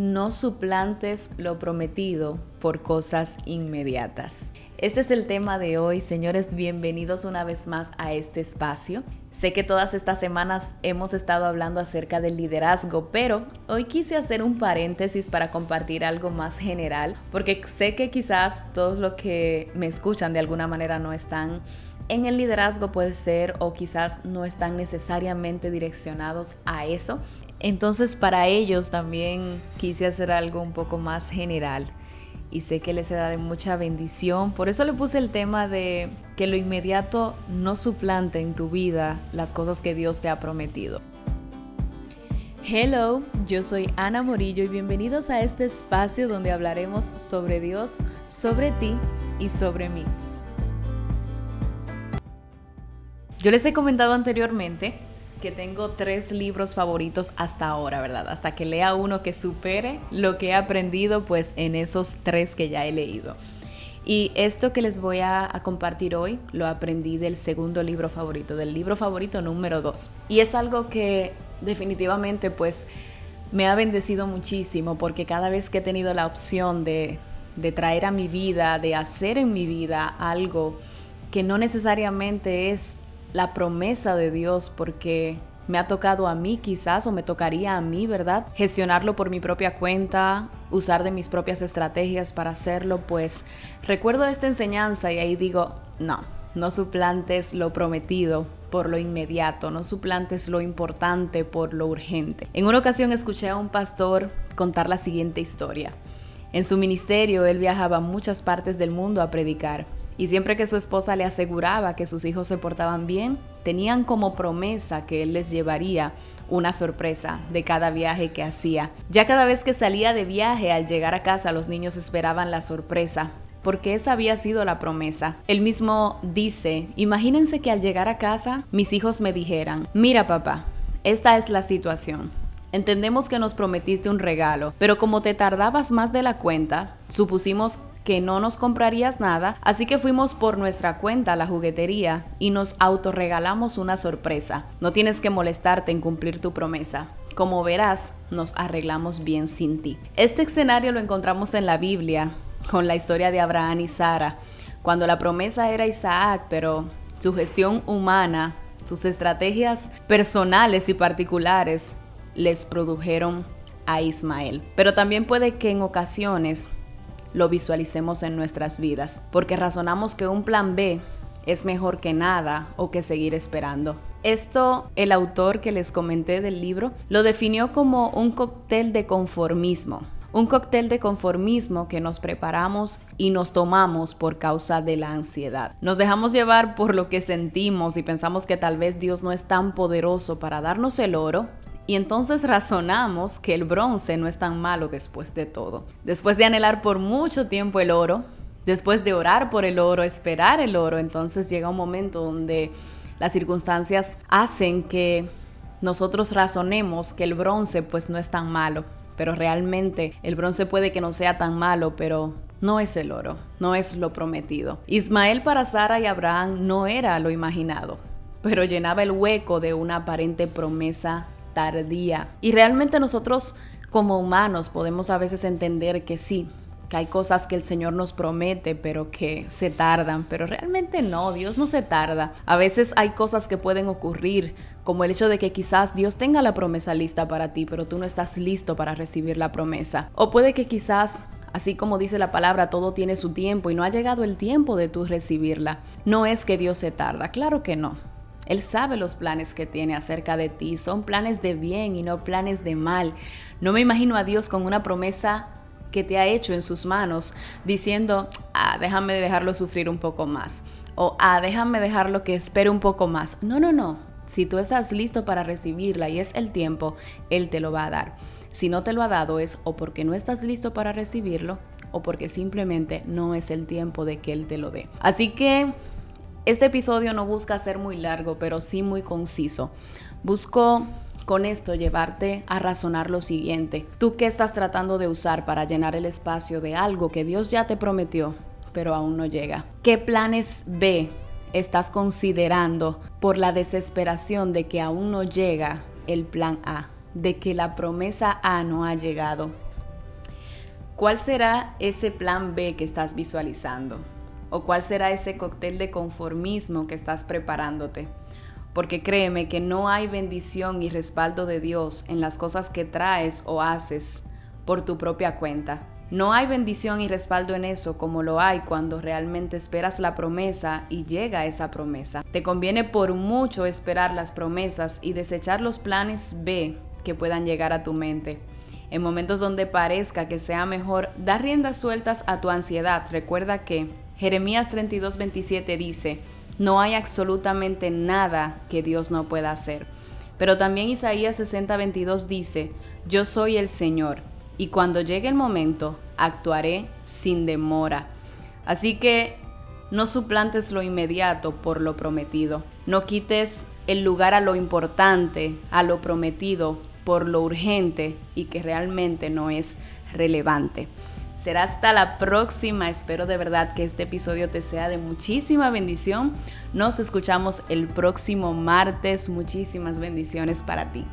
no suplantes lo prometido por cosas inmediatas. Este es el tema de hoy, señores, bienvenidos una vez más a este espacio. Sé que todas estas semanas hemos estado hablando acerca del liderazgo, pero hoy quise hacer un paréntesis para compartir algo más general, porque sé que quizás todos los que me escuchan de alguna manera no están en el liderazgo puede ser o quizás no están necesariamente direccionados a eso. Entonces para ellos también quise hacer algo un poco más general y sé que les será de mucha bendición. Por eso le puse el tema de que lo inmediato no suplante en tu vida las cosas que Dios te ha prometido. Hello, yo soy Ana Morillo y bienvenidos a este espacio donde hablaremos sobre Dios, sobre ti y sobre mí. Yo les he comentado anteriormente que tengo tres libros favoritos hasta ahora, ¿verdad? Hasta que lea uno que supere lo que he aprendido pues en esos tres que ya he leído. Y esto que les voy a, compartir hoy lo aprendí del segundo libro favorito, del libro favorito número dos. Y es algo que definitivamente pues me ha bendecido muchísimo porque cada vez que he tenido la opción de, de traer a mi vida, de hacer en mi vida algo que no necesariamente es la promesa de Dios porque me ha tocado a mí quizás o me tocaría a mí, ¿verdad? Gestionarlo por mi propia cuenta, usar de mis propias estrategias para hacerlo, pues recuerdo esta enseñanza y ahí digo, no, no suplantes lo prometido por lo inmediato, no suplantes lo importante por lo urgente. En una ocasión escuché a un pastor contar la siguiente historia. En su ministerio él viajaba a muchas partes del mundo a predicar y siempre que su esposa le aseguraba que sus hijos se portaban bien, tenían como promesa que él les llevaría una sorpresa de cada viaje que hacía. Ya cada vez que salía de viaje, al llegar a casa, los niños esperaban la sorpresa, porque esa había sido la promesa. Él mismo dice, imagínense que al llegar a casa mis hijos me dijeran, mira papá, esta es la situación. Entendemos que nos prometiste un regalo, pero como te tardabas más de la cuenta, supusimos que no nos comprarías nada, así que fuimos por nuestra cuenta a la juguetería y nos autorregalamos una sorpresa. No tienes que molestarte en cumplir tu promesa. Como verás, nos arreglamos bien sin ti. Este escenario lo encontramos en la Biblia, con la historia de Abraham y Sara, cuando la promesa era Isaac, pero su gestión humana, sus estrategias personales y particulares les produjeron a Ismael. Pero también puede que en ocasiones lo visualicemos en nuestras vidas, porque razonamos que un plan B es mejor que nada o que seguir esperando. Esto el autor que les comenté del libro lo definió como un cóctel de conformismo. Un cóctel de conformismo que nos preparamos y nos tomamos por causa de la ansiedad. Nos dejamos llevar por lo que sentimos y pensamos que tal vez Dios no es tan poderoso para darnos el oro y entonces razonamos que el bronce no es tan malo después de todo. Después de anhelar por mucho tiempo el oro, después de orar por el oro, esperar el oro, entonces llega un momento donde las circunstancias hacen que nosotros razonemos que el bronce pues no es tan malo, pero realmente el bronce puede que no sea tan malo, pero no es el oro, no es lo prometido. Ismael para Sara y Abraham no era lo imaginado, pero llenaba el hueco de una aparente promesa tardía. Y realmente nosotros como humanos podemos a veces entender que sí, que hay cosas que el Señor nos promete, pero que se tardan, pero realmente no, Dios no se tarda. A veces hay cosas que pueden ocurrir, como el hecho de que quizás Dios tenga la promesa lista para ti, pero tú no estás listo para recibir la promesa. O puede que quizás Así como dice la palabra, todo tiene su tiempo y no ha llegado el tiempo de tú recibirla. No es que Dios se tarda, claro que no. Él sabe los planes que tiene acerca de ti. Son planes de bien y no planes de mal. No me imagino a Dios con una promesa que te ha hecho en sus manos diciendo, ah, déjame dejarlo sufrir un poco más. O, ah, déjame dejarlo que espere un poco más. No, no, no. Si tú estás listo para recibirla y es el tiempo, Él te lo va a dar. Si no te lo ha dado es o porque no estás listo para recibirlo o porque simplemente no es el tiempo de que Él te lo dé. Así que este episodio no busca ser muy largo, pero sí muy conciso. Busco con esto llevarte a razonar lo siguiente. ¿Tú qué estás tratando de usar para llenar el espacio de algo que Dios ya te prometió, pero aún no llega? ¿Qué planes B estás considerando por la desesperación de que aún no llega el plan A? De que la promesa A no ha llegado. ¿Cuál será ese plan B que estás visualizando? ¿O cuál será ese cóctel de conformismo que estás preparándote? Porque créeme que no hay bendición y respaldo de Dios en las cosas que traes o haces por tu propia cuenta. No hay bendición y respaldo en eso como lo hay cuando realmente esperas la promesa y llega esa promesa. Te conviene por mucho esperar las promesas y desechar los planes B que puedan llegar a tu mente. En momentos donde parezca que sea mejor, dar riendas sueltas a tu ansiedad. Recuerda que Jeremías 32:27 dice, no hay absolutamente nada que Dios no pueda hacer. Pero también Isaías 60:22 dice, yo soy el Señor y cuando llegue el momento actuaré sin demora. Así que no suplantes lo inmediato por lo prometido. No quites el lugar a lo importante, a lo prometido, por lo urgente y que realmente no es relevante. Será hasta la próxima. Espero de verdad que este episodio te sea de muchísima bendición. Nos escuchamos el próximo martes. Muchísimas bendiciones para ti.